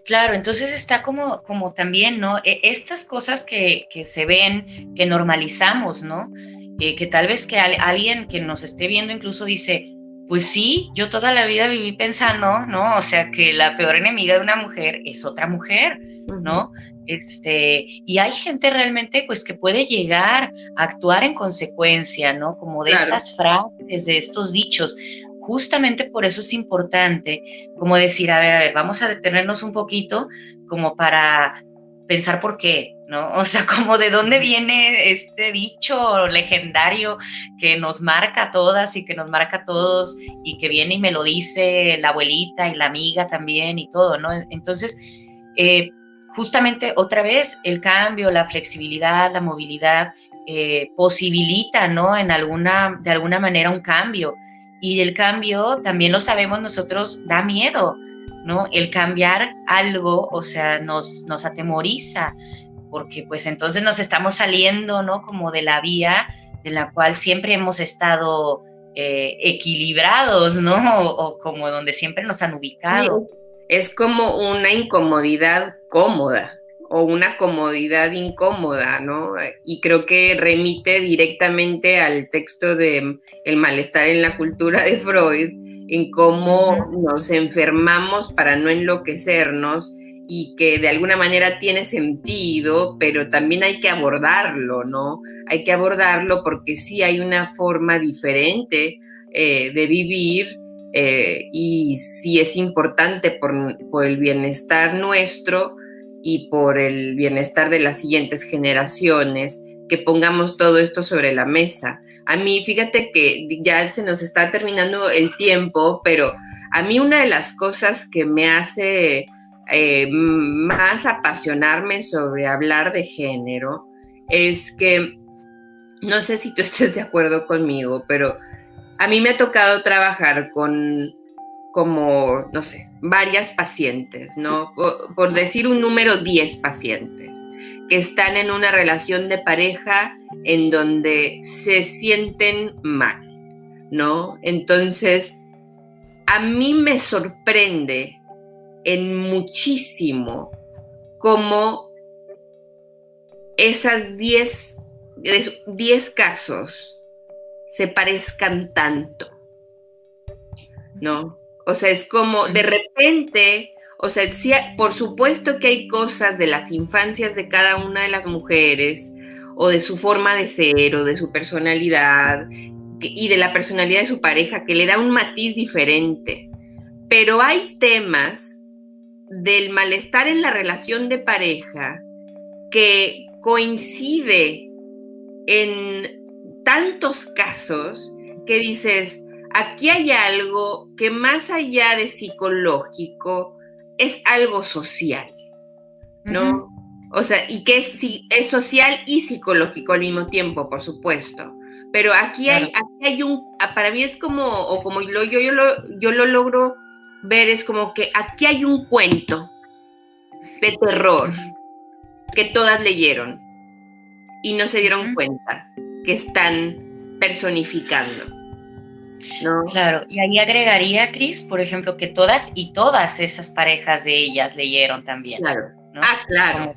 Claro, entonces está como, como también, ¿no? E, estas cosas que, que, se ven, que normalizamos, ¿no? Eh, que tal vez que alguien que nos esté viendo incluso dice, pues sí, yo toda la vida viví pensando, ¿no? O sea, que la peor enemiga de una mujer es otra mujer, ¿no? Este, y hay gente realmente, pues, que puede llegar a actuar en consecuencia, ¿no? Como de estas frases, de estos dichos. Justamente por eso es importante, como decir, a ver, a ver, vamos a detenernos un poquito, como para pensar por qué, ¿no? O sea, como de dónde viene este dicho legendario que nos marca a todas y que nos marca a todos y que viene y me lo dice la abuelita y la amiga también y todo, ¿no? Entonces, eh, justamente otra vez el cambio, la flexibilidad, la movilidad eh, posibilita, ¿no? En alguna, de alguna manera un cambio. Y el cambio, también lo sabemos nosotros, da miedo, ¿no? El cambiar algo, o sea, nos, nos atemoriza, porque pues entonces nos estamos saliendo, ¿no? Como de la vía de la cual siempre hemos estado eh, equilibrados, ¿no? O, como donde siempre nos han ubicado. Es como una incomodidad cómoda o una comodidad incómoda, ¿no? Y creo que remite directamente al texto de El malestar en la cultura de Freud, en cómo nos enfermamos para no enloquecernos y que de alguna manera tiene sentido, pero también hay que abordarlo, ¿no? Hay que abordarlo porque sí hay una forma diferente eh, de vivir eh, y sí es importante por, el bienestar nuestro y por el bienestar de las siguientes generaciones que pongamos todo esto sobre la mesa. A mí, fíjate que ya se nos está terminando el tiempo, pero a mí una de las cosas que me hace eh, más apasionarme sobre hablar de género es que, no sé si tú estés de acuerdo conmigo, pero a mí me ha tocado trabajar con como, no sé, varias pacientes, ¿no? Por, decir un número, 10 pacientes que están en una relación de pareja en donde se sienten mal, ¿no? Entonces, a mí me sorprende en muchísimo cómo esas 10 casos se parezcan tanto, ¿no? O sea, es como de repente, o sea, sí, por supuesto que hay cosas de las infancias de cada una de las mujeres, o de su forma de ser, o de su personalidad, y de la personalidad de su pareja, que le da un matiz diferente. Pero hay temas del malestar en la relación de pareja que coincide en tantos casos que dices, aquí hay algo que más allá de psicológico es algo social, ¿no? O sea, y que es, es, social y psicológico al mismo tiempo, por supuesto. Pero aquí hay, aquí hay un, para mí es como, o como yo, yo, yo, lo, yo lo logro ver es como que aquí hay un cuento de terror que todas leyeron y no se dieron cuenta que están personificando. ¿no? Claro, y ahí agregaría, Cris, por ejemplo, que todas y todas esas parejas de ellas leyeron también. Claro. Ah, claro.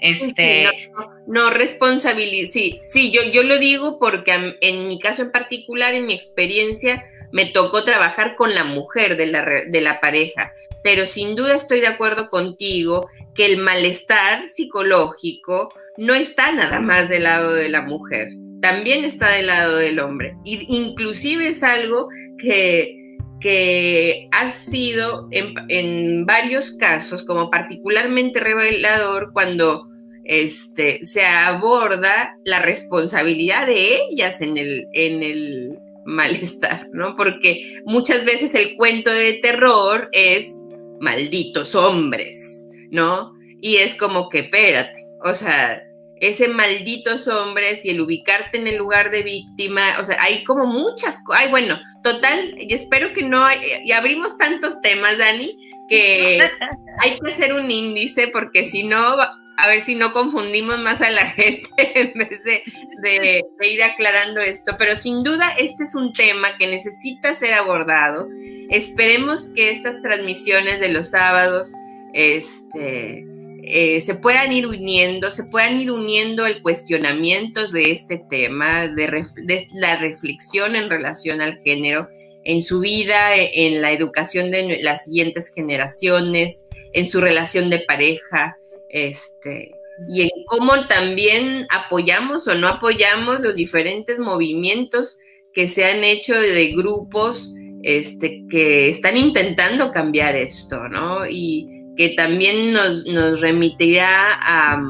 este... no, no, Sí, sí, yo, yo lo digo porque en mi caso en particular, en mi experiencia, me tocó trabajar con la mujer de la, de la pareja, pero sin duda estoy de acuerdo contigo que el malestar psicológico no está nada más del lado de la mujer, también está del lado del hombre. Y inclusive es algo que, que ha sido en, varios casos como particularmente revelador cuando este, se aborda la responsabilidad de ellas en el, en el malestar, ¿no? Porque muchas veces el cuento de terror es malditos hombres, ¿no? Y es como que, espérate, o sea, ese malditos hombres y el ubicarte en el lugar de víctima, o sea, hay como muchas cosas, ay, bueno, total, y espero que no, y abrimos tantos temas, Dani, que hay que hacer un índice porque si no a ver si no confundimos más a la gente en vez de, ir aclarando esto. Pero sin duda este es un tema que necesita ser abordado. Esperemos que estas transmisiones de los sábados este, eh, se puedan ir uniendo, se puedan ir uniendo el cuestionamiento de este tema, de, de la reflexión en relación al género en su vida, en la educación de las siguientes generaciones, en su relación de pareja, este, y en cómo también apoyamos o no apoyamos los diferentes movimientos que se han hecho de grupos este, que están intentando cambiar esto, ¿no? Y que también nos, remitirá a,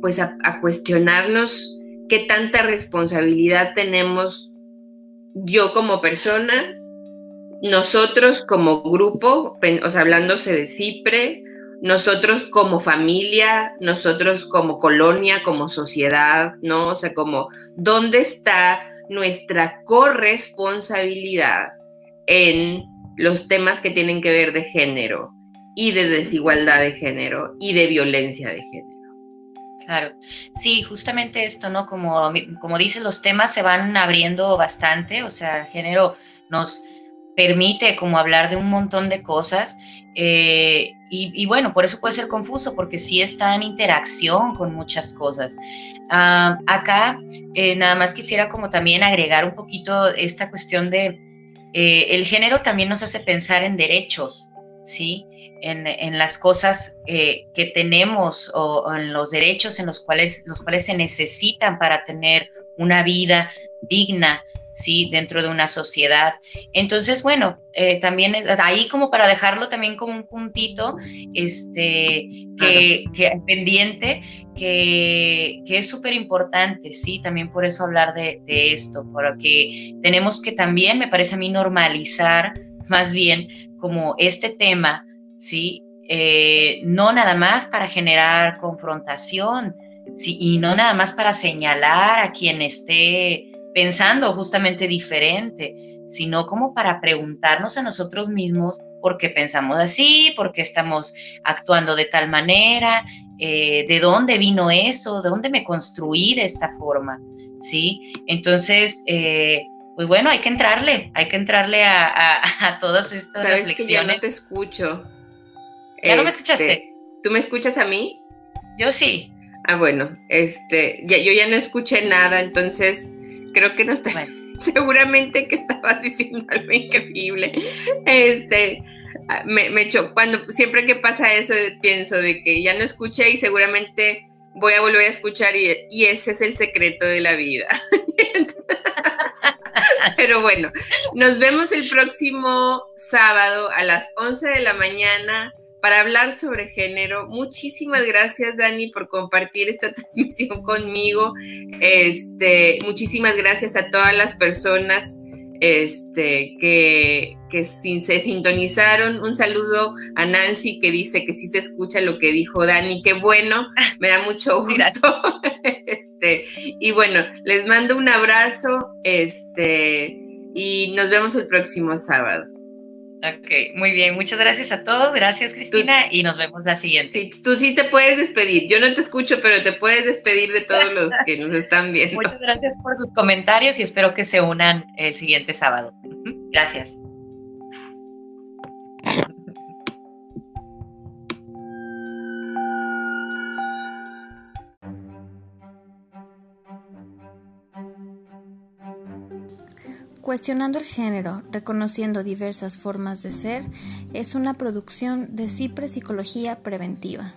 pues a, cuestionarnos qué tanta responsabilidad tenemos yo como persona, nosotros como grupo, o sea, hablándose de CIPRE, nosotros como familia, nosotros como colonia, como sociedad, ¿no? O sea, como, ¿dónde está nuestra corresponsabilidad en los temas que tienen que ver de género y de desigualdad de género y de violencia de género? Claro, sí, justamente esto, ¿no? Como, como dices, los temas se van abriendo bastante, o sea, género nos permite como hablar de un montón de cosas eh, y, bueno, por eso puede ser confuso porque sí está en interacción con muchas cosas. Acá eh, nada más quisiera como también agregar un poquito esta cuestión de eh, el género también nos hace pensar en derechos, ¿sí? En, las cosas que tenemos o, en los derechos en los cuales, los cuales se necesitan para tener una vida digna, ¿sí? Dentro de una sociedad. Entonces, bueno, eh, también ahí como para dejarlo también como un puntito, este, que, pendiente, que, es súper importante, ¿sí? También por eso hablar de, esto, porque tenemos que también, me parece a mí, normalizar más bien como este tema, ¿sí? Eh, no nada más para generar confrontación, ¿sí? y no nada más para señalar a quien esté pensando justamente diferente, sino como para preguntarnos a nosotros mismos por qué pensamos así, por qué estamos actuando de tal manera, eh, de dónde vino eso, de dónde me construí de esta forma, ¿sí? Entonces, eh, pues bueno, hay que entrarle, hay que entrarle a, todas estas ¿Sabes reflexiones. Que ya no te escucho. ¿Ya no me escuchaste? Este, ¿Tú me escuchas a mí? Yo sí. Ah, bueno, este, ya, yo ya no escuché nada, entonces creo que no está. Seguramente que estabas diciendo algo increíble. Este, me, me Cuando siempre que pasa eso, pienso de que ya no escuché y seguramente voy a volver a escuchar y, y ese es el secreto de la vida. Pero bueno, nos vemos el próximo sábado a las 11 de la mañana para hablar sobre género. Muchísimas gracias, Dani, por compartir esta transmisión conmigo. Este, muchísimas gracias a todas las personas este, que, que se sintonizaron. Un saludo a Nancy que dice que sí se escucha lo que dijo Dani. Qué bueno, me da mucho gusto. este, y bueno, les mando un abrazo este, y nos vemos el próximo sábado. Ok, muy bien. Muchas gracias a todos. Gracias, Cristina, y nos vemos la siguiente. Sí, tú sí te puedes despedir. Yo no te escucho, pero te puedes despedir de todos los que nos están viendo. Muchas gracias por sus comentarios y espero que se unan el siguiente sábado. Gracias. Cuestionando el género, reconociendo diversas formas de ser, es una producción de CIPRE Psicología Preventiva.